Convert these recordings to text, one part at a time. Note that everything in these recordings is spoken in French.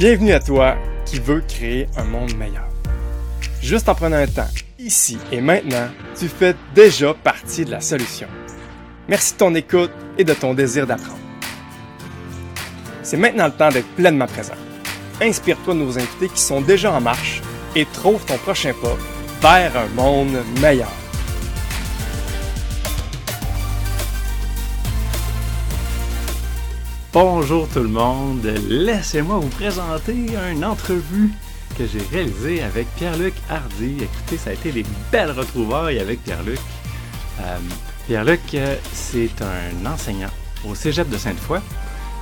Bienvenue à toi qui veux créer un monde meilleur. Juste en prenant un temps, ici et maintenant, tu fais déjà partie de la solution. Merci de ton écoute et de ton désir d'apprendre. C'est maintenant le temps d'être pleinement présent. Inspire-toi de nos invités qui sont déjà en marche et trouve ton prochain pas vers un monde meilleur. Bonjour tout le monde, laissez-moi vous présenter une entrevue que j'ai réalisée avec Pierre-Luc Hardy. Écoutez, ça a été des belles retrouvailles avec Pierre-Luc. Euh, Pierre-Luc, c'est un enseignant au Cégep de Sainte-Foy.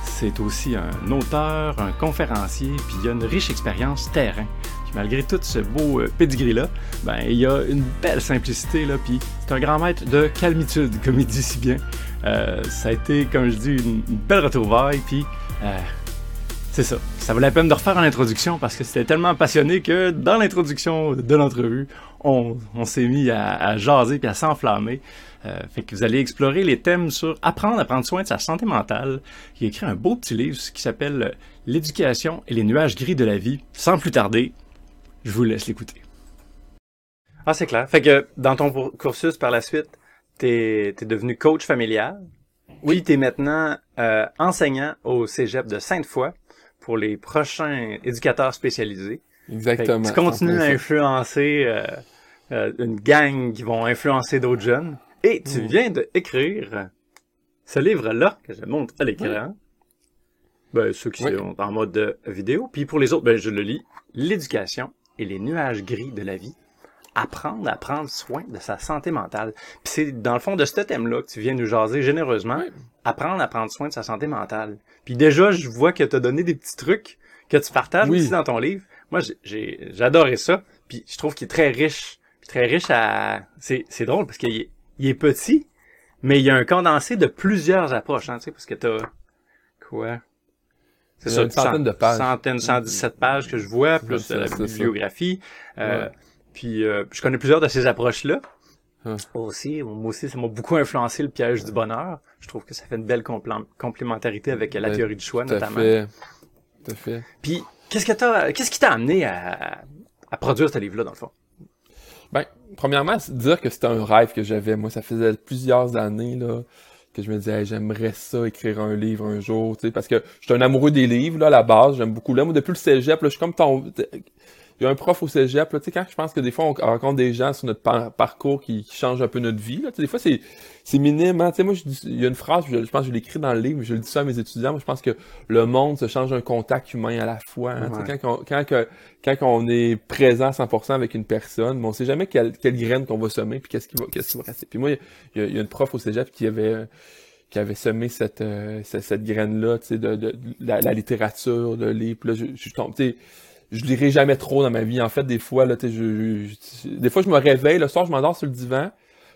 C'est aussi un auteur, un conférencier, puis il a une riche expérience terrain. Malgré tout ce beau euh, pedigree-là, ben, il a une belle simplicité, puis c'est un grand maître de calmitude, comme il dit si bien. Euh, ça a été, comme je dis, une, belle retrouvaille, puis euh, c'est ça. Ça valait la peine de refaire une introduction parce que c'était tellement passionné que dans l'introduction de l'entrevue, on, s'est mis à, jaser puis à s'enflammer. Euh, fait que vous allez explorer les thèmes sur apprendre à prendre soin de sa santé mentale. Il a écrit un beau petit livre qui s'appelle L'éducation et les nuages gris de la vie. Sans plus tarder, je vous laisse l'écouter. Ah, c'est clair. Fait que dans ton cursus par la suite, t'es es devenu coach familial. Oui, t'es maintenant euh, enseignant au Cégep de Sainte-Foy pour les prochains éducateurs spécialisés. Exactement. Tu continues à influencer euh, euh, une gang qui vont influencer d'autres jeunes. Et tu mm. viens d'écrire ce livre-là que je montre à l'écran. Ben, ceux qui sont en mode vidéo. Puis pour les autres, ben, je le lis. L'éducation et les nuages gris de la vie apprendre à prendre soin de sa santé mentale. Puis c'est dans le fond de ce thème-là que tu viens nous jaser généreusement, apprendre à prendre soin de sa santé mentale. Puis déjà, je vois que tu as donné des petits trucs que tu partages aussi dans ton livre. Moi, j'ai j'adorais ça. Puis je trouve qu'il est très riche. Puis très riche à... C'est, c'est drôle parce qu'il est, il est petit, mais il y a un condensé de plusieurs approches, hein, tu sais, parce que t'as... Quoi? C'est ça, une centaine de pages. Centaine, 117 pages que je vois, plus la bibliographie. Euh, puis euh, je connais plusieurs de ces approches-là. Hein. Aussi, moi aussi, ça m'a beaucoup influencé le piège du bonheur. Je trouve que ça fait une belle complémentarité avec la théorie du choix, notamment. Fait. Tout à fait. Puis, qu'est-ce que t'as, qu'est-ce qui t'a amené à, à produire ce livre-là, dans le fond? Ben, premièrement, c'est dire que c'était un rêve que j'avais. Moi, ça faisait plusieurs années, là, je me disais, j'aimerais ça, écrire un livre un jour, tu sais, parce que je suis un amoureux des livres, là, à la base. J'aime beaucoup là. Moi, depuis le cégep, là, je suis comme ton, il y a un prof au cégep, là, tu sais, quand je pense que des fois, on rencontre des gens sur notre parcours qui, changent un peu notre vie, là, des fois, c'est, c'est minime, hein. tu sais, moi, je il y a une phrase, je, pense que je l'écris dans le livre, je le dis ça à mes étudiants, moi, je pense que le monde se change un contact humain à la fois, hein, tu sais, quand, on, quand, quand, on est présent à 100% avec une personne, mais on sait jamais quelle, quelle graine qu'on va semer, puis qu'est-ce qui va, qu'est-ce qui va rester. Puis moi, il y, a, une prof au cégep qui avait, qui avait semé cette, euh, cette, graine-là, tu sais, de, de, la, littérature, de livre, là, je, je tombe, tu sais, je lirai jamais trop dans ma vie. En fait, des fois, là, je, je, des fois, je me réveille, le soir, je m'endors sur le divan.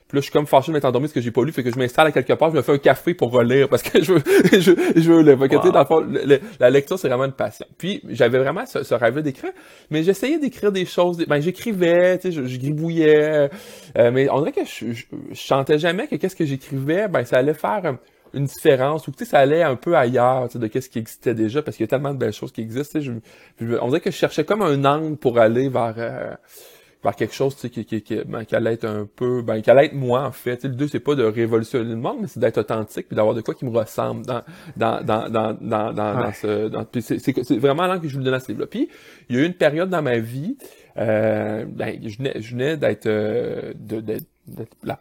Puis là, je suis comme fâché de m'être endormi parce que j'ai pas lu, fait que je m'installe à quelque part, je me fais un café pour relire parce que je veux, je, je veux le. dans le fond, la lecture, c'est vraiment une passion. Puis, j'avais vraiment ce, ce rêve d'écrire, mais j'essayais d'écrire des choses. Ben, j'écrivais, tu sais, je, je, gribouillais, euh, mais on dirait que je, je, chantais jamais que qu'est-ce que j'écrivais, ben, ça allait faire une différence ou tu sais ça allait un peu ailleurs de qu'est-ce qui existait déjà parce qu'il y a tellement de belles choses qui existent je, on dirait que je cherchais comme un angle pour aller vers euh, vers quelque chose qui, qui, qui, ben, qui allait être un peu ben qui allait être moi en fait le deux c'est pas de révolutionner le monde mais c'est d'être authentique puis d'avoir de quoi qui me ressemble dans dans dans dans dans, dans, ce dans, c'est, c'est, vraiment là que je voulais donner à ce livre là puis il y a eu une période dans ma vie euh, ben, je venais, je venais d'être, euh, de, d'être,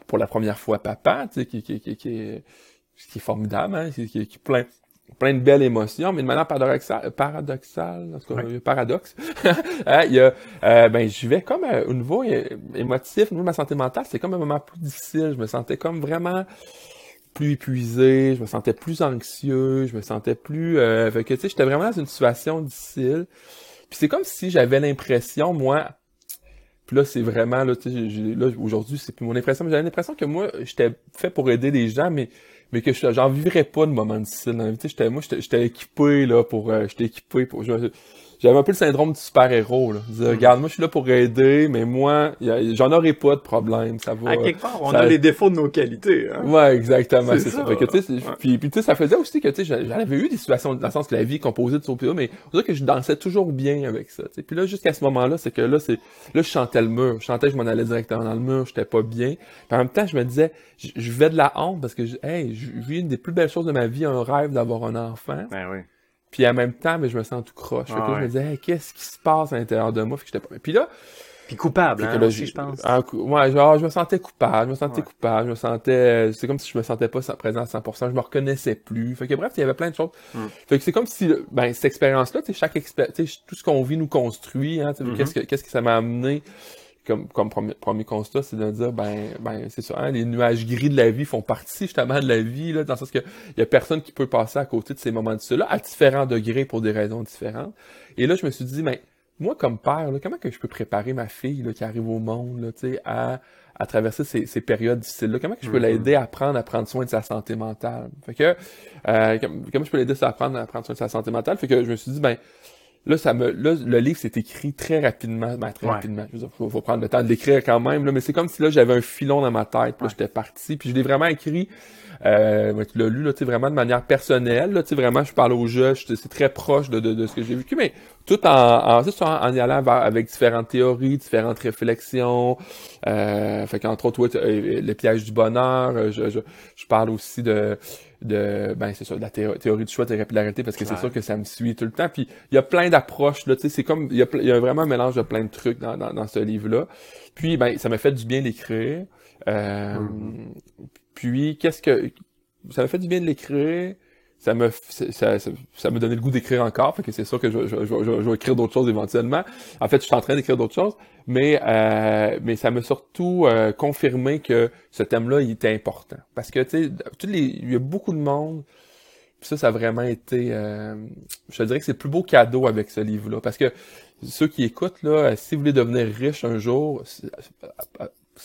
pour la première fois papa, tu sais, qui, qui, qui, qui, ce qui est formidable, hein, qui, qui, plein, plein de belles émotions, mais de manière paradoxale, paradoxale, en tout cas, paradoxe, hein, il y a, euh, ben, je vais comme euh, au niveau émotif, au niveau de ma santé mentale, c'est comme un moment plus difficile. Je me sentais comme vraiment plus épuisé, je me sentais plus anxieux, je me sentais plus, euh, que, tu sais, j'étais vraiment dans une situation difficile. Puis c'est comme si j'avais l'impression, moi, puis là, c'est vraiment, là, tu sais, là, aujourd'hui, c'est plus mon impression, mais j'avais l'impression que moi, j'étais fait pour aider les gens, mais mais que j'en vivrais pas de moments difficiles dans la vie. J'étais, moi, j'étais équipé là pour, euh, j'étais équipé pour. Je, j'avais un peu le syndrome du super-héros, là. Dire, Mhm. regarde, moi, je suis là pour aider, mais moi, j'en aurai pas de problème, ça va. À quelque part, on ça- a les défauts de nos qualités. Hein? Ouais, exactement, C'est ça. que, Ouais. puis, puis tu sais, ça faisait aussi que, tu sais, j'en- avais eu des situations, dans le sens que la vie est composée de ça, mais on dirait que je dansais toujours bien avec ça, tu sais. Puis là, jusqu'à ce moment-là, c'est que là, c'est, là, je chantais le mur. Je chantais je m'en allais directement dans le mur, j'étais pas bien. Puis en même temps, je me disais, je, vais de la honte parce que, hey, je vis une des plus belles choses de ma vie, un rêve d'avoir un enfant. Ben oui. Puis en même temps, mais je me sens tout croche. Ah je me disais, hey, qu'est-ce qui se passe à l'intérieur de moi? J'étais pas. Puis là, Puis coupable, hein, là, aussi, je pense. un coup- ouais, genre, je me sentais coupable, je me sentais Ouais. coupable, je me sentais, euh, c'est comme si je me sentais pas présent à 100%, je me reconnaissais plus. Fait que bref, il y avait plein de choses. Mm. Fait que c'est comme si, ben, cette expérience-là, tu sais, chaque expé- tu sais, tout ce qu'on vit nous construit, hein, Mhm. qu'est-ce que, qu'est-ce que ça m'a amené comme, comme premier, premier constat, c'est de dire, ben, ben, c'est ça, hein, les nuages gris de la vie font partie, justement, de la vie, là, dans le sens que il y a personne qui peut passer à côté de ces moments de cela, à différents degrés pour des raisons différentes. Et là, je me suis dit, ben, moi, comme père, là, comment que je peux préparer ma fille là, qui arrive au monde là, tu sais, à, à traverser ces, ces périodes difficiles-là? Comment que je peux Mhm. l'aider à apprendre à prendre soin de sa santé mentale? Fait que, euh, comme- comment je peux l'aider à apprendre à prendre soin de sa santé mentale? Fait que je me suis dit, ben, là, ça me, là, le livre s'est écrit très rapidement, ben, très Ouais. rapidement. Je veux dire, faut, faut prendre le temps de l'écrire quand même, là, mais c'est comme si là, j'avais un filon dans ma tête, puis j'étais parti, puis je l'ai vraiment écrit, euh, tu l'as lu, là, tu sais, vraiment de manière personnelle, là, tu sais, vraiment, je parle aux jeux, je- c'est très proche de, de, de ce que j'ai vécu, mais tout en, en, en, en y allant vers- avec différentes théories, différentes réflexions, euh, fait qu'entre autres, ouais, tu- euh, le piège du bonheur, euh, je, je, je parle aussi de, de ben c'est ça de la théo- théorie du choix de la régularité parce que c'est Ouais. sûr que ça me suit tout le temps puis il y a plein d'approches là tu sais c'est comme il y a il y a vraiment un mélange de plein de trucs dans, dans, dans ce livre là puis ben ça m'a fait du bien d'écrire euh, Mhm. puis qu'est-ce que ça m'a fait du bien de l'écrire ça me ça, ça, ça- m'a donné le goût d'écrire encore fait que c'est sûr que je, vais- je, je, vais- écrire d'autres choses éventuellement. En fait je suis en train d'écrire d'autres choses mais euh, mais ça m'a surtout euh, confirmé que ce thème-là il était important. Parce que tu sais il y a beaucoup de monde ça ça a vraiment été euh, je te dirais que c'est le plus beau cadeau avec ce livre-là. Parce que ceux qui écoutent là si vous voulez devenir riche un jour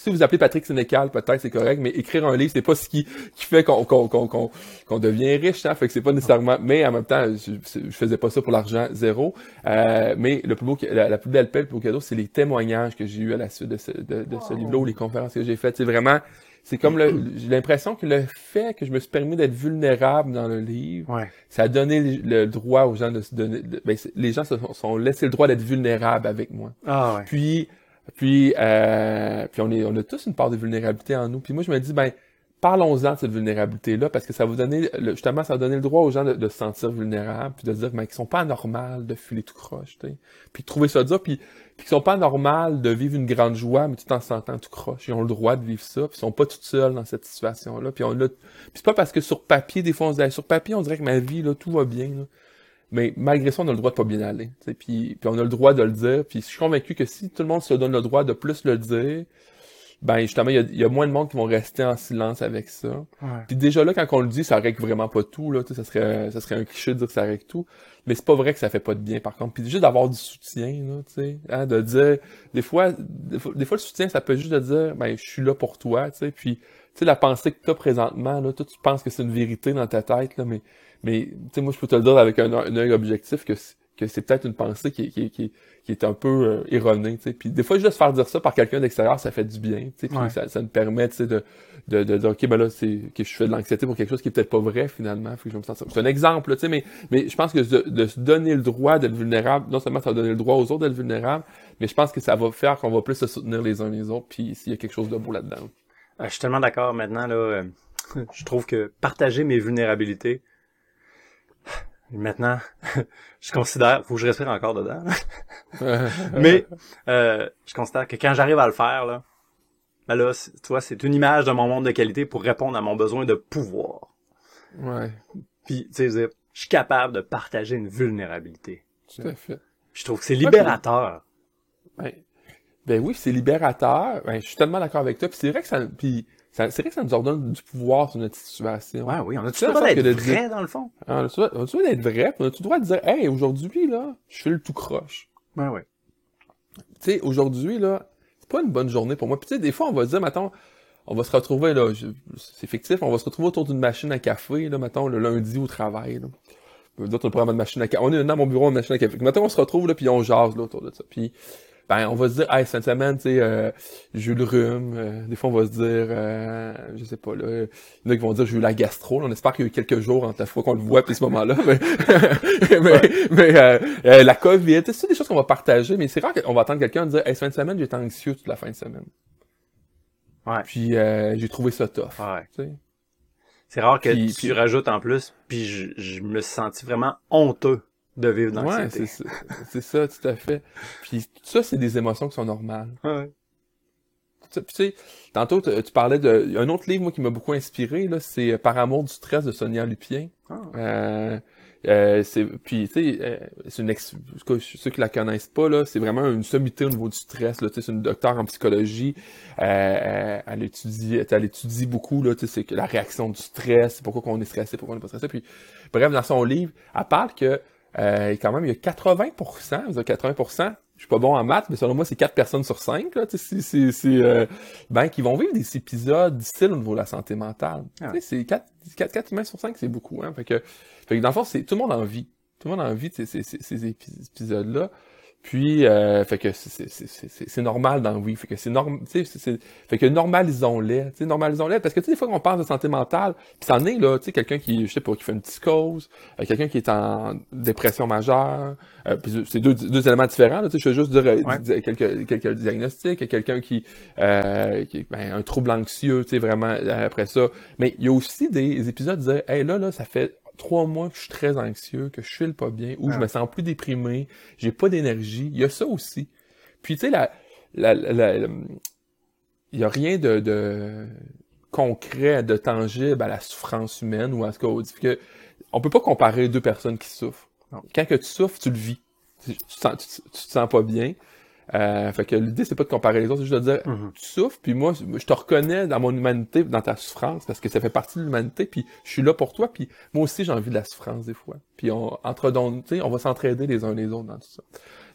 si vous appelez Patrick Sénécal, peut-être c'est correct, mais écrire un livre, c'est pas ce qui, qui fait qu'on qu'on qu'on qu'on qu'on devient riche, hein, fait que c'est pas nécessairement. Mais en même temps, je, je faisais pas ça pour l'argent zéro. Euh, mais le plus beau, la, la plus belle paix, le plus beau cadeau, c'est les témoignages que j'ai eu à la suite de ce, de, de ce Wow. livre-là ou les conférences que j'ai faites. C'est vraiment, c'est comme le, j'ai l'impression que le fait que je me suis permis d'être vulnérable dans le livre, Ouais. ça a donné le, le droit aux gens de se donner. de- ben, les gens se sont, sont laissés le droit d'être vulnérables avec moi. Ah ouais. Puis, puis, euh, puis on est, on a tous une part de vulnérabilité en nous. Puis moi, je me dis, ben, parlons-en de cette vulnérabilité-là, parce que ça va vous donner, justement, ça va donner le droit aux gens de, se sentir vulnérables, puis de dire, ben, qu'ils sont pas anormales de filer tout croche, tu sais. Puis de trouver ça dur, puis, puis qu'ils sont pas anormales de vivre une grande joie, mais tout en se sentant tout croche. Ils ont le droit de vivre ça, puis ils sont pas tout seuls dans cette situation-là. Puis on l'a, c'est pas parce que sur papier, des fois, on se dit, sur papier, on dirait que ma vie, là, tout va bien, là. Mais malgré ça, on a le droit de pas bien aller. Puis, puis on a le droit de le dire. Puis je suis convaincu que si tout le monde se donne le droit de plus le dire, ben justement, il y y a moins de monde qui vont rester en silence avec ça. Ouais. Puis déjà là, quand on le dit, ça règle vraiment pas tout. Là, ça serait, ça serait un cliché de dire que ça règle tout. Mais c'est pas vrai que ça fait pas de bien, par contre. Puis juste d'avoir du soutien, là, tu sais, hein, de dire, des fois, des fois, des fois, le soutien, ça peut juste de dire, ben, je suis là pour toi, tu sais. Puis, tu sais, la pensée que tu as présentement, là, toi, tu penses que c'est une vérité dans ta tête, là, mais, mais, tu sais, moi, je peux te le dire avec un, un œil objectif que, que c'est peut-être une pensée qui, est- qui, est- qui, est- qui est un peu euh, erronée, tu sais. Puis des fois, juste se faire dire ça par quelqu'un d'extérieur, ça fait du bien, tu sais. Puis Ouais. ça, ça me permet, tu sais, de, de, de dire, OK, ben là, c'est, que je fais de l'anxiété pour quelque chose qui est peut-être pas vrai, finalement. Faut que je me sente... C'est un exemple, là, tu sais, mais, mais je pense que de, de se donner le droit d'être vulnérable, non seulement ça va donner le droit aux autres d'être vulnérable, mais je pense que ça va faire qu'on va plus se soutenir les uns les autres, puis s'il y a quelque chose de beau là-dedans. Ah, je suis tellement d'accord maintenant, là. euh, je trouve que partager mes vulnérabilités, maintenant, je considère, faut que je respire encore dedans, mais euh, je considère que quand j'arrive à le faire, là, ben là, tu vois, c'est une image de mon monde de qualité pour répondre à mon besoin de pouvoir. ouais, Puis, tu sais, je suis capable de partager une vulnérabilité. tout à fait. Je trouve que c'est libérateur. Ben, ben oui, c'est libérateur. Ben, je suis tellement d'accord avec toi. Puis c'est vrai que ça, puis c'est vrai que ça nous ordonne du pouvoir sur notre situation. Ouais, oui, on a tout C'est le droit d'être de dire- vrai, dans le fond. Ah, On a tout on a tout le droit d'être vrai. On a tout le droit de dire, hey, aujourd'hui là, je fais le tout croche. Ouais, ouais. tu sais, aujourd'hui, là, c'est pas une bonne journée pour moi. Puis tu sais, des fois, on va se dire, mettons, on va se retrouver, là, je- c'est fictif, on va se retrouver autour d'une machine à café, là, mettons, le lundi au travail, là. D'autres, on prend notre machine à café. On est dans mon bureau, une machine à café. Maintenant, on se retrouve, là, puis on jase, là, autour de ça. Puis, ben, on va se dire, hey, cette semaine, tu sais, euh, j'ai eu le rhume. Euh, des fois, on va se dire, euh, je sais pas, là, il y en a qui vont dire, j'ai eu la gastro. on espère qu'il y a eu quelques jours entre la fois qu'on le voit puis ce moment-là. Mais, mais, mais euh, la COVID, c'est des choses qu'on va partager, mais c'est rare qu'on va attendre quelqu'un dire, hey, cette fin de semaine, j'étais anxieux toute la fin de semaine. Ouais. Puis, j'ai trouvé ça tough. Ouais. C'est rare que tu rajoutes en plus, puis je, je me suis senti vraiment honteux de vivre dans Ouais, c'est ça. c'est ça, tout à fait. Puis tout ça, c'est des émotions qui sont normales. Ouais. Puis tu sais, tantôt, tu parlais de... Un autre livre, moi, qui m'a beaucoup inspiré, là, c'est euh, Par amour du stress de Sonia Lupien. Ah. Euh, euh, c'est puis tu sais euh, c'est une ex... ceux qui la connaissent pas là c'est vraiment une sommité au niveau du stress là tu sais c'est une docteure en psychologie euh, elle étudie elle étudie beaucoup là tu sais c'est la réaction du stress pourquoi on est stressé pourquoi on est pas stressé puis bref dans son livre elle parle que euh, quand même, il y a 80%, 80%, je suis pas bon en maths, mais selon moi, c'est 4 personnes sur 5, là, c'est, c'est, euh, ben, qui vont vivre des épisodes difficiles au niveau de la santé mentale. Ah. C'est 4, 4, 4 humains sur 5, c'est beaucoup, hein. Fait que, fait que dans le fond, c'est, tout le monde en vit. Tout le monde en vit ces, ces, ces épisodes-là. Puis, euh, fait que c'est normal dans oui. Fait que c'est normal, tu sais, fait que normalisons-les, tu sais, normalisons-les. Parce que, tu sais, des fois qu'on parle de santé mentale, puis c'en est, là, tu sais, quelqu'un qui, je sais pas, qui fait une psychose, euh, quelqu'un qui est en dépression majeure, euh, puis c'est deux, deux éléments différents, là, tu sais, je veux juste dire, euh, quelques, quelques diagnostics, quelqu'un qui, euh, qui ben, un trouble anxieux, tu sais, vraiment, après ça. Mais il y a aussi des épisodes de hey, là, là, ça fait trois mois que je suis très anxieux, que je file pas bien, ou je ah. me sens plus déprimé, j'ai pas d'énergie. Il y a ça aussi. Puis tu sais, la, la, il y a rien de, de, concret, de tangible à la souffrance humaine ou à ce qu'on dit que on peut pas comparer deux personnes qui souffrent. Quand que tu souffres, tu le vis. Tu, tu, tu, te sens pas bien. Euh, fait que l'idée, c'est pas de comparer les autres, c'est juste de dire, mm-hmm. tu souffres, puis moi, je te reconnais dans mon humanité, dans ta souffrance, parce que ça fait partie de l'humanité, puis je suis là pour toi, puis moi aussi, j'ai envie de la souffrance des fois. Puis on, entre sais, on va s'entraider les uns les autres dans tout ça.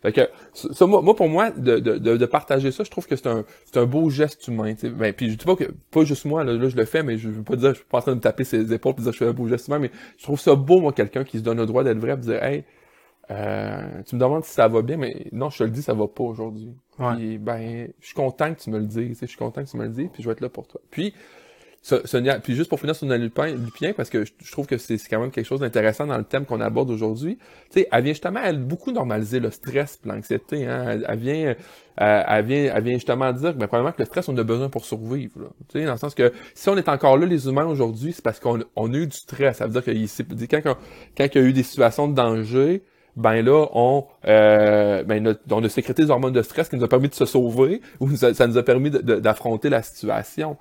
Fait que, ça, moi, pour moi, de, de, de, partager ça, je trouve que c'est un, c'est un beau geste humain, tu sais. Ben, puis je dis pas que, pas juste moi, là, je le fais, mais je veux pas dire, je suis pas en train de me taper ses épaules pour dire je fais un beau geste humain, mais je trouve ça beau, moi, quelqu'un qui se donne le droit d'être vrai, de dire, hey, euh, tu me demandes si ça va bien, mais non, je te le dis, ça va pas aujourd'hui. Puis, ben, je suis content que tu me le dises, je suis content que tu me le dises, puis je vais être là pour toi. Puis, Sonia, puis juste pour finir sur Lupin, Lupien, parce que je, trouve que c'est quand même quelque chose d'intéressant dans le thème qu'on aborde aujourd'hui. Tu sais, elle vient justement, elle beaucoup normaliser le stress, l'anxiété. Hein? Elle, vient, euh, elle vient, elle vient justement dire, ben probablement que le stress, on a besoin pour survivre. Tu sais, dans le sens que si on est encore là, les humains aujourd'hui, c'est parce qu'on on a eu du stress. Ça veut dire que quand, quand, quand il y a eu des situations de danger, ben là, on, euh, ben, on a sécrété des hormones de stress qui nous a permis de se sauver ou ça, nous a permis d'affronter la situation.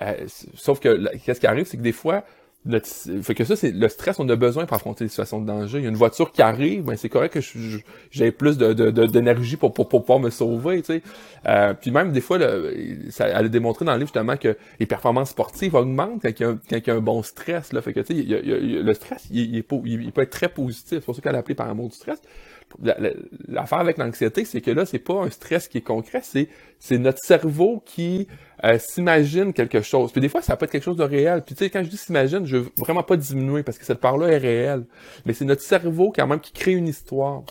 Euh, sauf que qu'est-ce qui arrive, c'est que des fois, notre, fait que ça, c'est le stress, on a besoin pour affronter des situations de danger. Il y a une voiture qui arrive, ben c'est correct que j'ai plus de, d'énergie pour, pour, pouvoir me sauver, tu sais. Euh, puis même des fois, ça, elle a démontré dans le livre justement que les performances sportives augmentent quand il y a un, bon stress. Là. Fait que tu sais, le stress, il, peut être très positif. C'est pour ça qu'elle a appelé par amour du stress l'affaire avec l'anxiété, c'est que là, c'est pas un stress qui est concret, c'est notre cerveau qui euh, s'imagine quelque chose. Puis des fois, ça peut être quelque chose de réel. Puis tu sais, quand je dis s'imagine, je veux vraiment pas diminuer parce que cette part-là est réelle. Mais c'est notre cerveau quand même qui crée une histoire.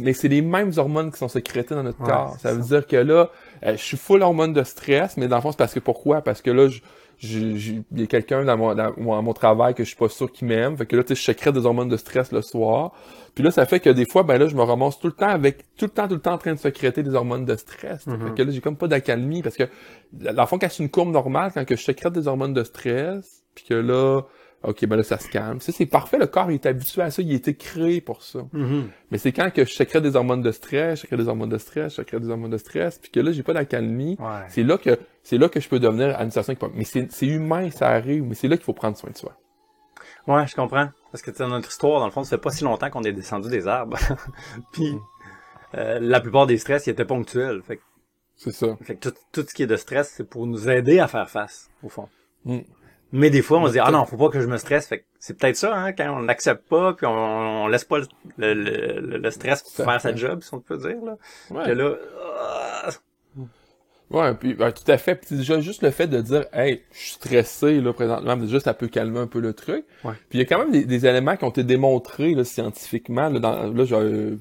Mais c'est les mêmes hormones qui sont sécrétées dans notre corps. Ça veut dire que là, euh, je suis full hormone de stress, mais dans le fond, c'est parce que pourquoi? Parce que là, je, il y a quelqu'un dans mon, dans mon, travail que je suis pas sûr qu'il m'aime. Fait que là, tu sais, je sécrète des hormones de stress le soir. Puis là, ça fait que des fois, ben là, je me ramasse tout le temps avec, tout le temps, tout le temps en train de sécréter des hormones de stress. Fait mm-hmm. que là, j'ai comme pas d'accalmie parce que, dans le fond, quand c'est une courbe normale, quand que je sécrète des hormones de stress, puis que là, OK, ben là, ça se calme. Ça, c'est parfait. Le corps est habitué à ça. Il a été créé pour ça. Mm-hmm. Mais c'est quand que je sécrète des hormones de stress, je sécrète des hormones de stress, je sécrète des hormones de stress, puis que là, j'ai pas d'accalmie. C'est là que c'est là que je peux devenir à une situation Mais c'est humain, ça arrive. Mais c'est là qu'il faut prendre soin de soi. Ouais, je comprends. Parce que dans notre histoire, dans le fond, ça fait pas si longtemps qu'on est descendu des arbres. puis mm. euh, la plupart des stress, ils étaient ponctuels. Fait c'est ça. Fait que tout, tout ce qui est de stress, c'est pour nous aider à faire face, au fond. Mm. Mais des fois, on se dit, ah non, faut pas que je me stresse. Fait c'est peut-être ça, hein, quand on n'accepte pas, puis on, laisse pas le, le, le, stress faire sa job, si on peut dire, là. Ouais. là, Ouais, puis ben, tout à fait. Puis déjà juste le fait de dire Hey, je suis stressé là présentement, déjà ça peut calmer un peu le truc. Ouais. Puis il y a quand même des, des éléments qui ont été démontrés là, scientifiquement. Là, dans, là je, euh,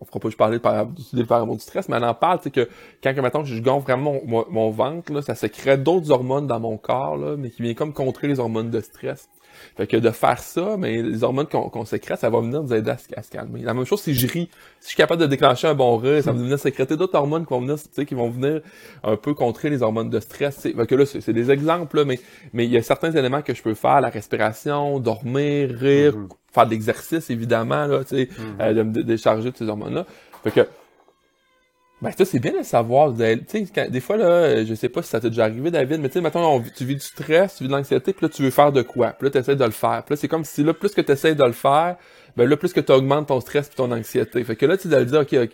on fera pas juste parler de par- d'utiliser le hormone du stress, mais elle en parle, c'est que quand maintenant je gonfle vraiment mon, mon, mon ventre, là, ça sécrète d'autres hormones dans mon corps, là, mais qui vient comme contrer les hormones de stress. Fait que de faire ça, mais les hormones qu'on sécrète, ça va venir nous aider à se, à se calmer. La même chose si je ris. Si je suis capable de déclencher un bon rire, ça va venir sécréter d'autres hormones qui vont venir, tu sais, qui vont venir un peu contrer les hormones de stress. tu sais. Fait que là, c'est des exemples, là, mais mais il y a certains éléments que je peux faire, la respiration, dormir, rire, Mhm. faire de l'exercice, évidemment, là, tu sais, euh, de me dé- décharger de ces hormones-là. Fait que ben, ça, c'est bien de savoir. quand- des fois, là, je sais pas si ça t'est déjà arrivé, David, mais tu sais, maintenant, tu vis du stress, tu vis de l'anxiété, puis là, tu veux faire de quoi? Puis là, tu essaies de le faire. Puis là, c'est comme si, là, plus que tu essaies de le faire, ben là, plus que tu augmentes ton stress puis ton anxiété. Fait que là, tu le dire, OK, OK.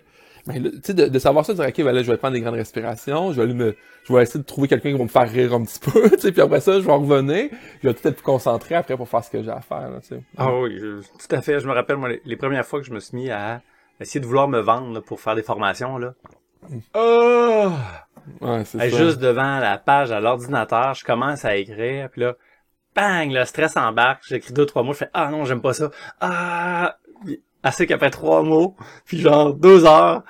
Ben, tu sais, de, de savoir ça, de dire, OK, ben là, je vais prendre des grandes respirations, je vais me, je vais essayer de trouver quelqu'un qui va me faire rire un petit peu, tu sais, puis après ça, je vais revenir, je vais tout être plus concentré après pour faire ce que j'ai à faire, tu sais. Ah oui, tout à fait. Je me rappelle, moi, les, les premières fois que je me suis mis à essayer de vouloir me vendre là, pour faire des formations, là. Oh! Ouais, c'est Hey, juste devant la page à l'ordinateur, je commence à écrire, puis là, bang, le stress embarque, j'écris deux, trois mots, je fais « Ah non, j'aime pas ça. Ah! » Assez qu'après trois mots, puis genre deux heures,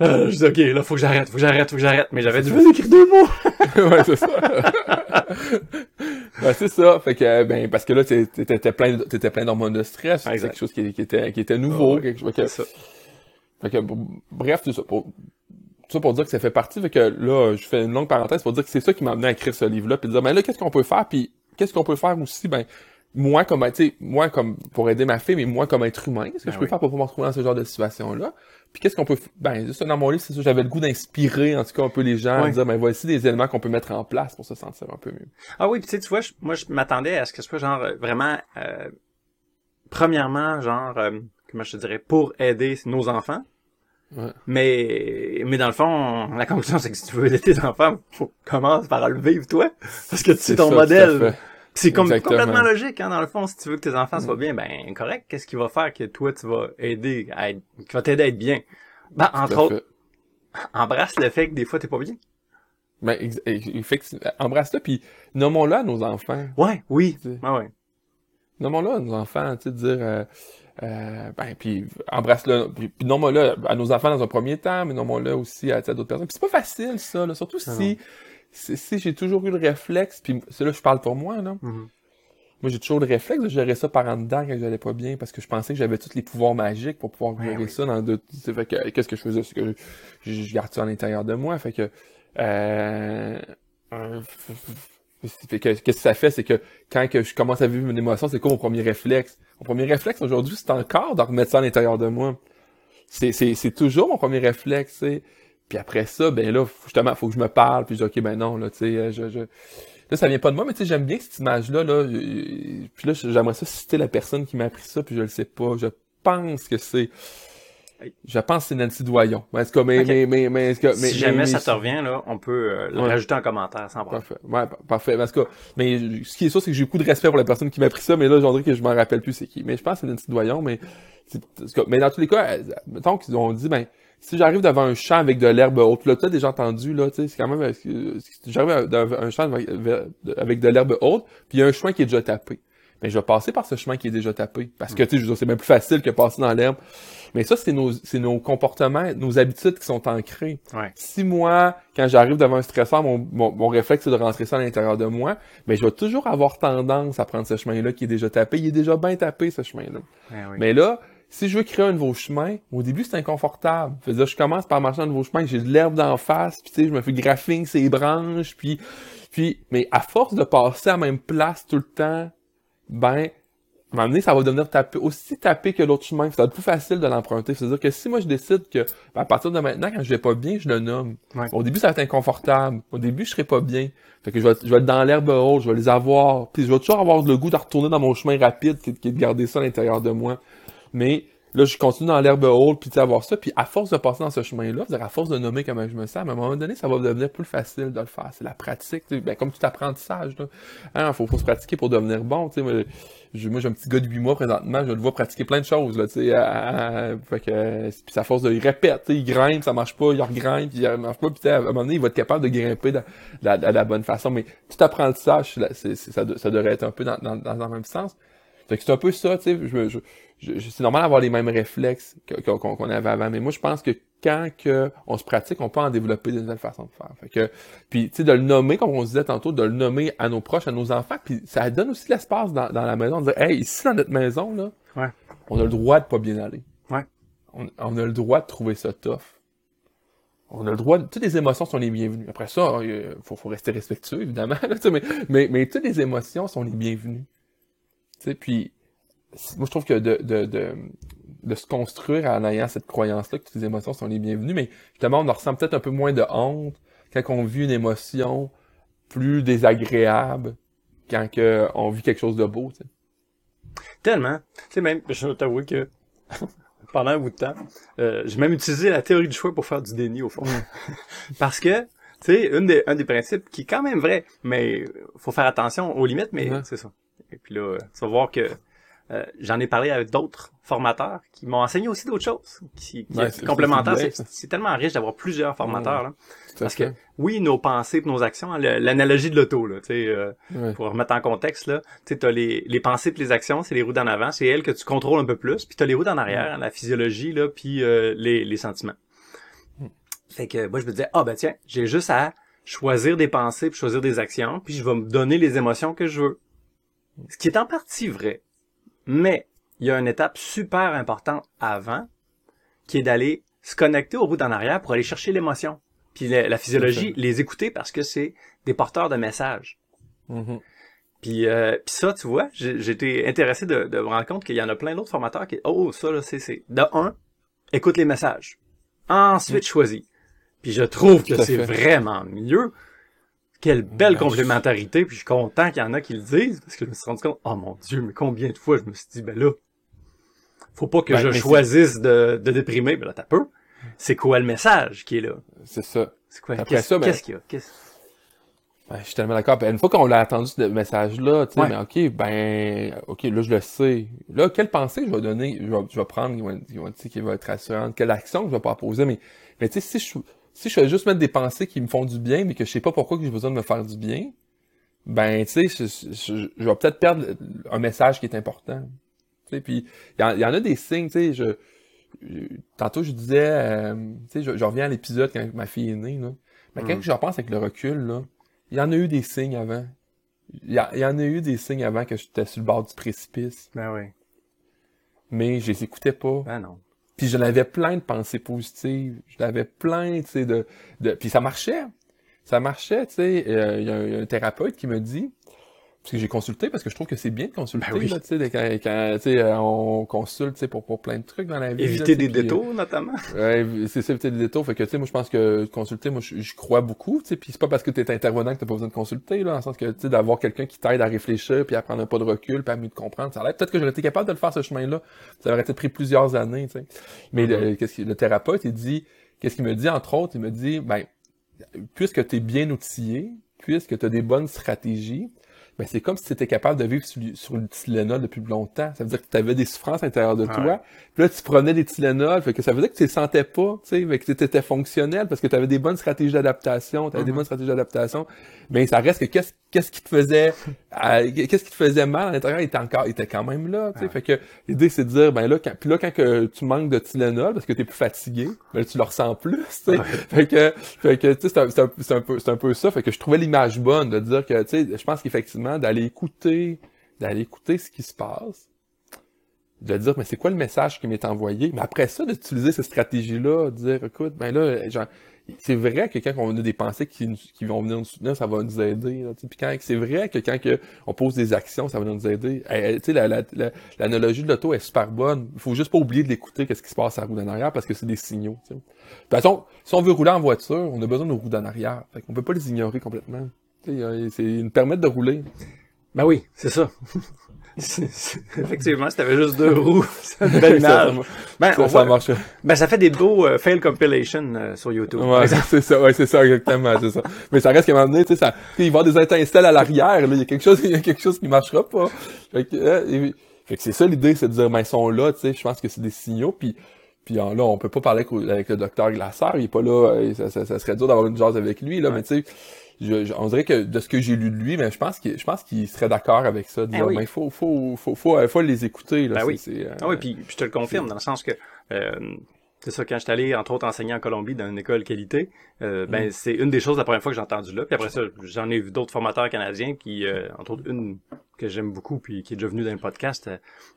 je dis « Ok, là, faut que j'arrête, faut que j'arrête, faut que j'arrête. » Mais j'avais dû écrire deux mots? ouais, c'est ça. ben, c'est ça. Fait que, ben, parce que là, t'é- t'étais plein, t'étais plein d'hormones de stress. C'est quelque chose qui, qui était, qui était nouveau. Ouais, quelque chose, fait que, ça. fait que, bref, c'est ça. Pour, tout ça pour dire que ça fait partie. Fait que là, je fais une longue parenthèse pour dire que c'est ça qui m'a amené à écrire ce livre-là. Puis de dire, ben là, qu'est-ce qu'on peut faire? Puis qu'est-ce qu'on peut faire aussi? Ben, moi, comme, tu sais, moi, comme, pour aider ma fille, mais moi, comme être humain, qu'est-ce que Ben je peux oui. faire pour pas me retrouver dans ce genre de situation-là? Puis qu'est-ce qu'on peut, ben, juste dans mon livre, c'est ça, j'avais le goût d'inspirer, en tout cas, un peu les gens, à Ouais. dire, ben, voici des éléments qu'on peut mettre en place pour se sentir un peu mieux. Ah oui, puis tu sais, tu vois, je- moi, je m'attendais à ce que ce soit genre vraiment, euh, premièrement, genre, euh, comment je te dirais, pour aider nos enfants. Ouais. Mais, mais dans le fond, la conclusion, c'est que si tu veux aider tes enfants, faut commencer par le vivre toi. Parce que ton ça, tout à modèle. C'est comme Exactement. complètement logique, hein, dans le fond. Si tu veux que tes enfants soient bien, ben, correct. Qu'est-ce qui va faire que toi, tu vas aider à être, qui va t'aider à être bien? Ben, entre autres, embrasse le fait que des fois, t'es pas bien. Ben, embrasse-le, puis nommons-le à nos enfants. Ouais, oui. Sais. Ouais, ouais. Nommons-le à nos enfants, tu sais, dire, euh, euh, ben, puis embrasse-le, puis, nommons-le à nos enfants dans un premier temps, mais nommons-le aussi à, d'autres personnes. Puis c'est pas facile, ça, là, surtout Ah si, si, si j'ai toujours eu le réflexe, puis c'est là je parle pour moi, là. Mhm. Moi, j'ai toujours le réflexe de gérer ça par en dedans quand j'allais pas bien, parce que je pensais que j'avais tous les pouvoirs magiques pour pouvoir Ouais, gérer oui. ça dans deux... c'est Fait que, qu'est-ce que je faisais? C'est que je, je, garde ça à l'intérieur de moi, fait que... Euh, euh, fait que, qu'est-ce que ça fait, c'est que quand que je commence à vivre une émotion, c'est quoi mon premier réflexe? Mon premier réflexe aujourd'hui, c'est encore de remettre ça à l'intérieur de moi. C'est, c'est, c'est toujours mon premier réflexe, tu sais. Puis après ça, ben là, justement, faut que je me parle, puis je dis, ok, ben non, là, tu sais, euh, je, je... Là, ça vient pas de moi, mais tu sais, j'aime bien cette image-là, là. euh, Puis là, j'aimerais ça citer la personne qui m'a appris ça, puis je le sais pas. Je pense que c'est... Je pense que c'est Nancy Doyon. Mais est-ce que, mais, mais, mais, mais, est-ce que, mais, si jamais mais- ça te revient, là, on peut euh, le Ouais. rajouter en commentaire sans problème. Parfait. Ouais, pa- parfait. Parce que, mais ce qui est sûr, c'est que j'ai beaucoup de respect pour la personne qui m'a pris ça, mais là, j'en dirais que je m'en rappelle plus c'est qui. Mais je pense que c'est Nancy Doyon, mais, que- mais dans tous les cas, euh, mettons qu'ils ont dit, ben, si j'arrive devant un champ avec de l'herbe haute, là, tu as déjà entendu, là, tu sais, c'est quand même, si j'arrive devant un champ avec avec de l'herbe haute, puis il y a un chemin qui est déjà tapé. Mais je vais passer par ce chemin qui est déjà tapé. Parce que, tu sais, je veux dire, c'est même plus facile que passer dans l'herbe. Mais ça, c'est nos, c'est nos comportements, nos habitudes qui sont ancrées. Ouais. Si moi, quand j'arrive devant un stresseur, mon, mon, mon réflexe c'est de rentrer ça à l'intérieur de moi, mais je vais toujours avoir tendance à prendre ce chemin-là qui est déjà tapé. Il est déjà bien tapé, ce chemin-là. Ouais, oui. Mais là, si je veux créer un nouveau chemin, au début, c'est inconfortable. Fait dire, je commence par marcher un nouveau chemin, j'ai de l'herbe d'en face, puis tu sais, je me fais graphing ces branches, puis, puis, mais à force de passer à la même place tout le temps, ben, à un moment donné, ça va devenir tapé, aussi tapé que l'autre chemin. Ça va être plus facile de l'emprunter. C'est-à-dire que si moi je décide que, ben, à partir de maintenant, quand je vais pas bien, je le nomme. Ouais. Au début, ça va être inconfortable. Au début, je serai pas bien. Fait que je vais, être- je vais être dans l'herbe haute, je vais les avoir. Puis je vais toujours avoir le goût de retourner dans mon chemin rapide, qui, qui est de garder ça à l'intérieur de moi. Mais là, je continue dans l'herbe haute, puis avoir ça, puis à force de passer dans ce chemin-là, à force de nommer comment je me sens, à un moment donné, ça va devenir plus facile de le faire. C'est la pratique, ben, comme tout apprentissage, là. Hein, faut, faut se pratiquer pour devenir bon, tu sais. Moi, j'ai- un petit gars de 8 mois présentement, je le vois pratiquer plein de choses, là, tu sais. à- fait que, puis à force de, il répète, il grimpe, ça marche pas, il regrimpe, puis ça marche pas, puis à un moment donné, il va être capable de grimper de, la, de la bonne façon. Mais tout apprentissage, ça, ça devrait être un peu dans, dans, dans le même sens. Fait que c'est un peu ça, tu sais, je, je, je- c'est normal d'avoir les mêmes réflexes qu'on avait avant, mais moi je pense que quand que on se pratique, on peut en développer de nouvelles façons de faire. Fait que, puis tu sais, de le nommer, comme on se disait tantôt, de le nommer à nos proches, à nos enfants, puis ça donne aussi l'espace dans, dans la maison, de dire, hey, ici dans notre maison, là, Ouais. on a le droit de pas bien aller. Ouais. On, on a le droit de trouver ça tough. On a le droit, de- toutes les émotions sont les bienvenues. Après ça, il faut, faut rester respectueux, évidemment, là, mais, mais toutes les émotions sont les bienvenues. Sais, puis, moi, je trouve que de, de, de, de se construire en ayant cette croyance-là que toutes les émotions sont les bienvenues, mais justement, on en ressent peut-être un peu moins de honte quand on vit une émotion plus désagréable quand que on vit quelque chose de beau, tu sais. Tellement. Tu sais, même, je dois t'avouer que pendant un bout de temps, euh, j'ai même utilisé la théorie du choix pour faire du déni, au fond. Parce que, tu sais, une des, un des principes qui est quand même vrai, mais faut faire attention aux limites, mais Ouais. c'est ça. Et puis là, euh, tu vas voir que euh, j'en ai parlé avec d'autres formateurs qui m'ont enseigné aussi d'autres choses, qui, qui Ouais, est c'est- tellement riche d'avoir plusieurs formateurs. là. Parce que, oui, nos pensées et nos actions, hein, l'analogie de l'auto, là, tu euh, Ouais. pour remettre en contexte, là, tu t'as les, les pensées puis les actions, c'est les roues d'en avant, c'est elles que tu contrôles un peu plus, puis t'as les roues d'en arrière, hein, la physiologie, là, puis euh, les, les sentiments. Fait que moi, je me disais, ah ben tiens, j'ai juste à choisir des pensées puis choisir des actions, puis je vais me donner les émotions que je veux. Ce qui est en partie vrai. Mais il y a une étape super importante avant, qui est d'aller se connecter aux roues d'en arrière pour aller chercher l'émotion. Puis la, la physiologie, les écouter parce que c'est des porteurs de messages. Mhm. Puis, euh, puis ça, tu vois, été intéressé de, de me rendre compte qu'il y en a plein d'autres formateurs qui, oh, ça, là, c'est, c'est, de un, écoute les messages. Ensuite, choisis. Puis je trouve que Tout c'est vraiment mieux. Quelle belle complémentarité. Puis je suis content qu'il y en a qui le disent, parce que je me suis rendu compte, oh mon Dieu, mais combien de fois je me suis dit, ben là, faut pas que Ben, je choisisse de, de déprimer. Ben là, t'as peu. C'est quoi le message qui est là? C'est ça. C'est quoi? Qu'est-ce ben- qu'est-ce qu'il y a? Ben, je suis tellement d'accord. Puis une fois qu'on l'a entendu ce message-là, tu sais, Ouais. mais ok, ben, ok, là je le sais. Là, quelle pensée je vais donner, je vais, je vais prendre, qui va, qui va être rassurante, quelle action je vais pas poser, mais, mais tu sais, si je, si je fais juste mettre des pensées qui me font du bien, mais que je sais pas pourquoi que j'ai besoin de me faire du bien, ben, tu sais, je, je, je vais peut-être perdre un message qui est important. Tu sais, puis il y, en- il y en a des signes, tu sais, je, je- tantôt je disais, euh, tu sais, je, reviens à l'épisode quand ma fille est née, là. Mais quand Mm. je repense avec le recul, là, il y en a eu des signes avant. Il y, y en a eu des signes avant que j'étais sur le bord du précipice, Ben oui. mais je les écoutais pas. Ben non. Puis j'en avais plein de pensées positives. J'en avais plein, tu sais, de, de... Puis ça marchait. Ça marchait, tu sais. Euh, Il y, un- il y a un thérapeute qui me dit, parce que j'ai consulté, parce que je trouve que c'est bien de consulter, Ben oui. là, tu quand, quand, tu euh, on consulte, tu sais, pour, pour plein de trucs dans la vie. Éviter tu des euh, détours, notamment. Ouais, c'est ça, éviter des détours. Fait que, tu sais, moi, je pense que consulter, moi, je crois beaucoup, tu sais, puis c'est pas parce que t'es intervenant que t'as pas besoin de consulter, là, dans le sens que, tu sais, d'avoir quelqu'un qui t'aide à réfléchir, puis à prendre un pas de recul, puis à mieux te comprendre. Ça peut-être que j'aurais été capable de le faire, ce chemin-là. Ça aurait peut-être pris plusieurs années, tu sais. Mais le, le thérapeute, il dit, qu'est-ce qu'il me dit, entre autres, il me dit, ben, puisque t'es bien outillé, puisque t'as des bonnes stratégies, c'est comme si tu étais capable de vivre sur, sur le Tylenol depuis longtemps. Ça veut dire que tu avais des souffrances à l'intérieur de Ouais. toi. Puis là, tu prenais des Tylenol, fait que ça veut dire que tu les sentais pas, tu sais, mais que tu étais fonctionnel parce que tu avais des bonnes stratégies d'adaptation, tu avais des Mhm. bonnes stratégies d'adaptation. Mais ça reste que qu'est-ce qu'est-ce qui te faisait euh, qu'est-ce qui te faisait mal à l'intérieur, il était encore il était quand même là, tu sais. Ouais. Fait que l'idée c'est de dire ben là quand puis là quand que tu manques de Tylenol parce que tu es plus fatigué, ben tu le ressens plus, tu sais. Ouais. Fait que, fait que, tu sais, c'est un, un peu, c'est un peu ça. Fait que je trouvais l'image bonne de dire que, tu sais, je pense qu'effectivement, d'aller écouter, d'aller écouter ce qui se passe, de dire, mais c'est quoi le message qui m'est envoyé? Mais après ça, d'utiliser cette stratégie-là, de dire, écoute, ben là, c'est vrai que quand on a des pensées qui, vont venir nous soutenir, ça va nous aider. Puis c'est vrai que quand on pose des actions, ça va nous aider. Eh, eh, sais, la- la- la- l'analogie de l'auto est super bonne. Il faut juste pas oublier de l'écouter, qu'est-ce qui se passe à la roue d'en arrière, parce que c'est des signaux. De toute façon, si on veut rouler en voiture, on a besoin de nos roues d'en arrière. Fait qu'on peut pas les ignorer complètement. Ils nous permettent de rouler. Ben oui, c'est ça. Effectivement, si t'avais juste deux roues, c'est une belle image. Ben, ça, marche. ben, ça fait des beaux euh, fail compilation euh, sur YouTube. Ouais, c'est ça, ouais, c'est ça, exactement, c'est ça. Mais ça reste qu'à un moment donné, tu sais, ça, il va y avoir des étincelles à l'arrière, là, il y a quelque chose, il y a quelque chose qui marchera pas. Fait que, euh, fait que c'est ça l'idée, c'est de dire, ben, ils sont là, tu sais, je pense que c'est des signaux, puis, puis là, on peut pas parler avec, le docteur Glasseur, il est pas là, euh, ça, ça, ça serait dur d'avoir une jazz avec lui, là, Ouais. mais tu sais, je, je- on dirait que de ce que j'ai lu de lui, mais je pense qu'il, je pense qu'il serait d'accord avec ça, de oui. ben, il faut, faut, faut, faut, euh, faut les écouter, là, Ben oui. euh, Ah oui, puis, puis je te le confirme, dans le sens que euh, c'est ça, quand je suis allé, entre autres, enseigner en Colombie dans une école qualité, euh, ben Mm. c'est une des choses la première fois que j'ai entendu là. Puis après ça, j'en ai vu d'autres formateurs canadiens qui, euh, entre autres, une que j'aime beaucoup, puis qui est déjà venue dans le podcast,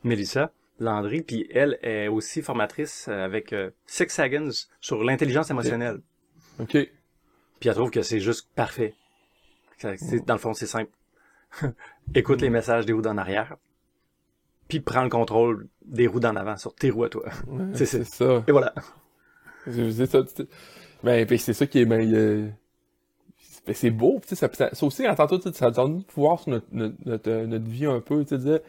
Mélissa Landry, puis elle est aussi formatrice avec Six Seconds sur l'intelligence émotionnelle. ok. Puis elle trouve que c'est juste parfait. Dans le fond, c'est simple. Écoute les messages des roues d'en arrière, puis prends le contrôle des roues d'en avant sur tes roues à toi. Ouais, C'est- c'est ça. Et voilà. Je ça. Ben, puis c'est ça qui est, ben, euh, ben, c'est beau, tu sais, ça, aussi, en tantôt, ça donne du pouvoir sur notre, notre, notre, euh, notre vie un peu, tu sais,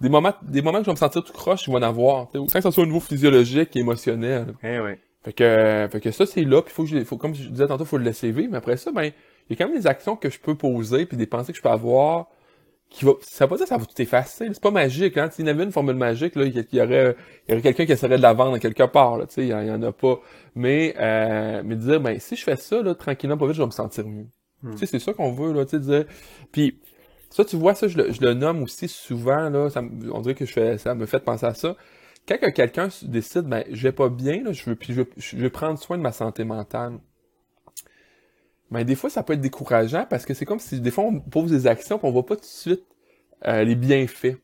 des moments, des moments que je vais me sentir tout croche, je vais en avoir, tu sais, sans que ce soit au niveau physiologique et émotionnel. Eh oui. Fait que, fait que ça, c'est là, puis faut que je, faut, comme je disais tantôt, faut le laisser vivre, mais après ça, ben, il y a quand même des actions que je peux poser, puis des pensées que je peux avoir, qui va, ça veut pas dire que ça va tout effacer, c'est pas magique, hein, s'il y avait une formule magique, là, il y, aurait, il y aurait quelqu'un qui essaierait de la vendre quelque part, là, tu sais, il y, en- il y en a pas. Mais, euh, mais dire, ben, si je fais ça, là, tranquillement, pas vite, je vais me sentir mieux. Hmm. Tu sais, c'est ça qu'on veut, là, tu sais, dire, puis, ça, tu vois, ça, je le, je le nomme aussi souvent, là, ça, on dirait que je fais, ça me fait penser à ça. Quand que quelqu'un décide, ben, je vais pas bien, là, je veux, puis je veux, je veux prendre soin de ma santé mentale. Ben, des fois, ça peut être décourageant parce que c'est comme si, des fois, on pose des actions puis on voit pas tout de suite euh, les bienfaits.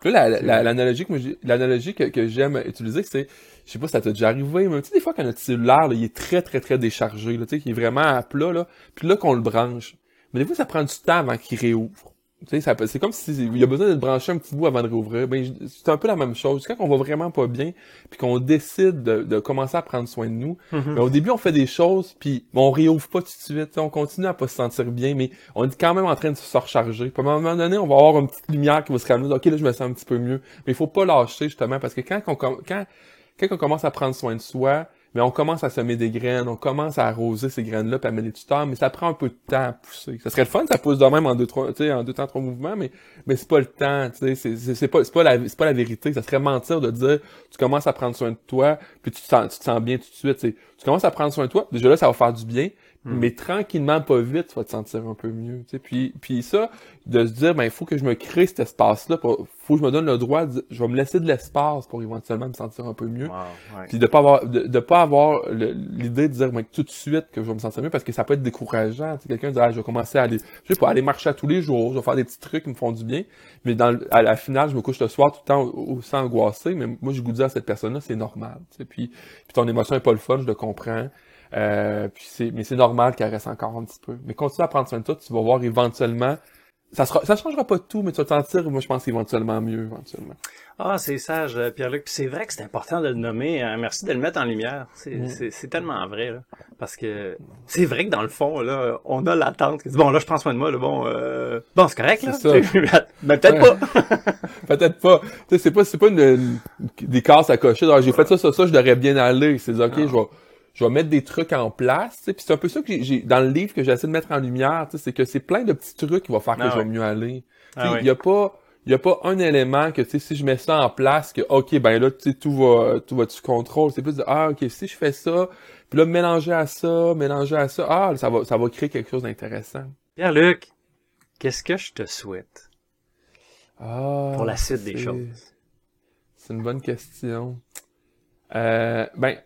Puis là, la- C'est la- l'analogie que, l'analogie que, que j'aime utiliser, c'est, je sais pas si ça t'a déjà arrivé, mais tu sais, des fois, quand notre cellulaire, là, il est très, très, très déchargé, là, tu sais, qu'il est vraiment à plat, là, puis là, qu'on le branche. Mais des fois, ça prend du temps avant qu'il réouvre. Tu sais, c'est comme si il y a besoin de brancher un petit bout avant de réouvrir. Ben, c'est un peu la même chose. Quand on va vraiment pas bien, puis qu'on décide de, de commencer à prendre soin de nous, Mhm. mais au début, on fait des choses, puis on réouvre pas tout de suite. On continue à pas se sentir bien, mais on est quand même en train de se recharger. Puis à un moment donné, on va avoir une petite lumière qui va se ramener. Ok, là, je me sens un petit peu mieux. Mais il faut pas lâcher, justement, parce que quand on, quand, quand on commence à prendre soin de soi, mais on commence à semer des graines, on commence à arroser ces graines-là, puis à mettre des tuteurs, mais ça prend un peu de temps à pousser. Ça serait le fun, ça pousse de même en deux, trois, en deux temps, trois mouvements, mais, mais c'est pas le temps, tu sais, c'est, pas, pas la, pas la vérité. Ça serait mentir de dire, tu commences à prendre soin de toi, puis tu te sens, tu te sens bien tout de suite, tu commences à prendre soin de toi, déjà là, ça va faire du bien. Mais tranquillement, pas vite, tu vas te sentir un peu mieux, tu sais. Puis, puis ça, de se dire, ben, il faut que je me crée cet espace-là, pour, faut que je me donne le droit, de, je vais me laisser de l'espace pour éventuellement me sentir un peu mieux. Wow, ouais. Puis de pas avoir de, de pas avoir l'idée de dire moi, tout de suite que je vais me sentir mieux parce que ça peut être décourageant. Tu sais, quelqu'un dit ah, je vais commencer à aller je sais pas aller marcher à tous les jours, je vais faire des petits trucs qui me font du bien, mais dans à la finale, je me couche le soir tout le temps au- aussi angoissé, mais moi j'ai goût de dire à cette personne-là, c'est normal, tu sais. Puis puis ton émotion est pas le fun, je le comprends. Euh, puis c'est mais c'est normal qu'elle reste encore un petit peu. Mais continue à prendre soin de toi, tu vas voir éventuellement ça sera, ça changera pas tout, mais tu vas te sentir, moi je pense éventuellement mieux, éventuellement. Ah, c'est sage, euh, Pierre-Luc. Puis c'est vrai que c'est important de le nommer. hein. Merci de le mettre en lumière. C'est Mm. c'est- c'est tellement vrai. Là. Parce que c'est vrai que dans le fond, là, on a l'attente. Bon, là, je prends soin de moi. Là, bon, euh... bon c'est correct. là. C'est Mais peut-être Ouais. pas. Peut-être pas. Tu sais, c'est pas, c'est pas une, une- des cases à cocher. Alors, j'ai fait ça, ça, ça, je devrais bien aller. C'est ok, Non. je vais, je vais mettre des trucs en place. tu. Puis c'est un peu ça que j'ai- dans le livre que j'essaie de mettre en lumière, tu c'est que c'est plein de petits trucs qui vont faire que Ah je vais ouais. mieux aller. Tu Ah Il ouais. y a pas, il y a pas un élément que, tu si je mets ça en place, que, ok, ben là, tu sais, tout va, tout va sous contrôle. C'est plus de, ah, ok, si je fais ça, puis là, mélanger à ça, mélanger à ça, ah, ça va, ça va créer quelque chose d'intéressant. Pierre-Luc, qu'est-ce que je te souhaite Ah, pour la suite des choses? C'est une bonne question. Euh, ben,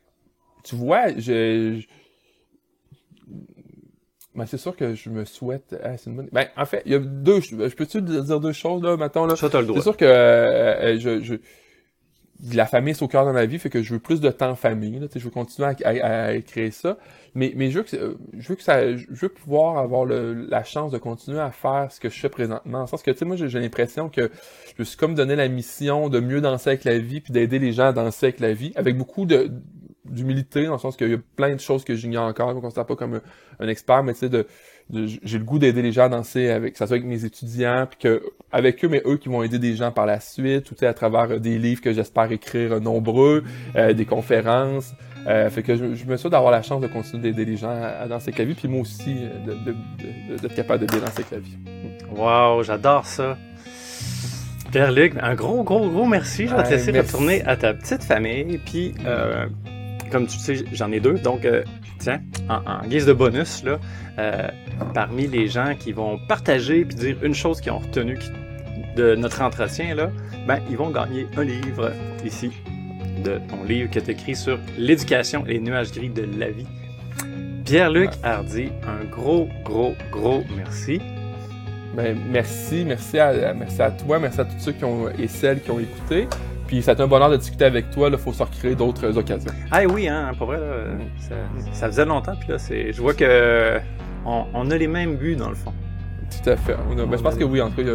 tu vois, je, je- ben, c'est sûr que je me souhaite. ah, c'est une bonne. Ben, en fait, il y a deux. Je je peux-tu dire deux choses là, maintenant là? Ça, t'as le droit. C'est sûr que euh, euh, je, je, la famille c'est au cœur de ma vie, fait que je veux plus de temps en famille. Là, je veux continuer à, à, à créer ça, mais mais je veux que je veux que ça, je veux pouvoir avoir le, la chance de continuer à faire ce que je fais présentement. Le sens que tu sais, moi j'ai j'ai l'impression que je me suis comme donné la mission de mieux danser avec la vie, puis d'aider les gens à danser avec la vie, avec beaucoup de d'humilité, dans le sens qu'il y a plein de choses que j'ignore encore, je me considère pas comme un, un expert, mais tu sais, de, j'ai le goût d'aider les gens à danser avec, que ça soit avec mes étudiants, puis que avec eux, mais eux qui vont aider des gens par la suite, ou à travers des livres que j'espère écrire nombreux, des conférences. Euh, fait que je, je me suis d'avoir la chance de continuer d'aider les gens à, danser avec la vie, puis moi aussi euh, d'être capable de bien danser avec la vie. Wow, j'adore ça. Pierre-Luc, un gros, gros, gros merci. Je vais te laisser retourner à ta petite famille. Puis, euh, comme tu sais, j'en ai deux. Donc, tiens, en, guise de bonus, là, parmi les gens qui vont partager puis dire une chose qu'ils ont retenue de notre entretien, là, ben, ils vont gagner un livre ici de ton livre que tu écrit sur l'éducation et les nuages gris de la vie. Pierre-Luc Hardy, un gros, gros, gros merci. Ben, merci, merci à, merci à toi, merci à tous ceux qui ont, et celles qui ont écouté. Puis ça a été un bonheur de discuter avec toi. Il faut se recréer d'autres occasions. Ah oui, hein, pour vrai, ça, faisait longtemps. Puis là, je vois que on, a les mêmes buts dans le fond. Tout à fait. Ben, je pense que oui, en tout cas,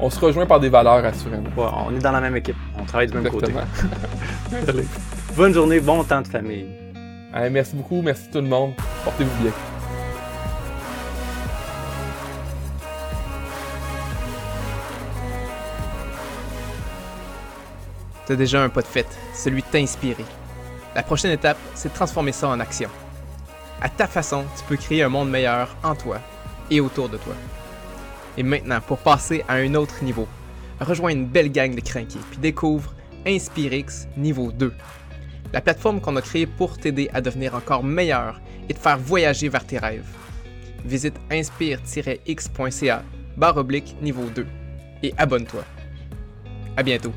on se rejoint par des valeurs, assurément. on est dans la même équipe. On travaille du même côté. Bonne journée, bon temps de famille. merci beaucoup, merci tout le monde. Portez-vous bien. T'as déjà un pas de fête, celui de t'inspirer. La prochaine étape, c'est de transformer ça en action. À ta façon, tu peux créer un monde meilleur en toi et autour de toi. Et maintenant, pour passer à un autre niveau, rejoins une belle gang de crinqués, puis découvre InspireX niveau 2. La plateforme qu'on a créée pour t'aider à devenir encore meilleur et te faire voyager vers tes rêves. Visite inspire-x.ca barre oblique niveau 2 et abonne-toi. À bientôt.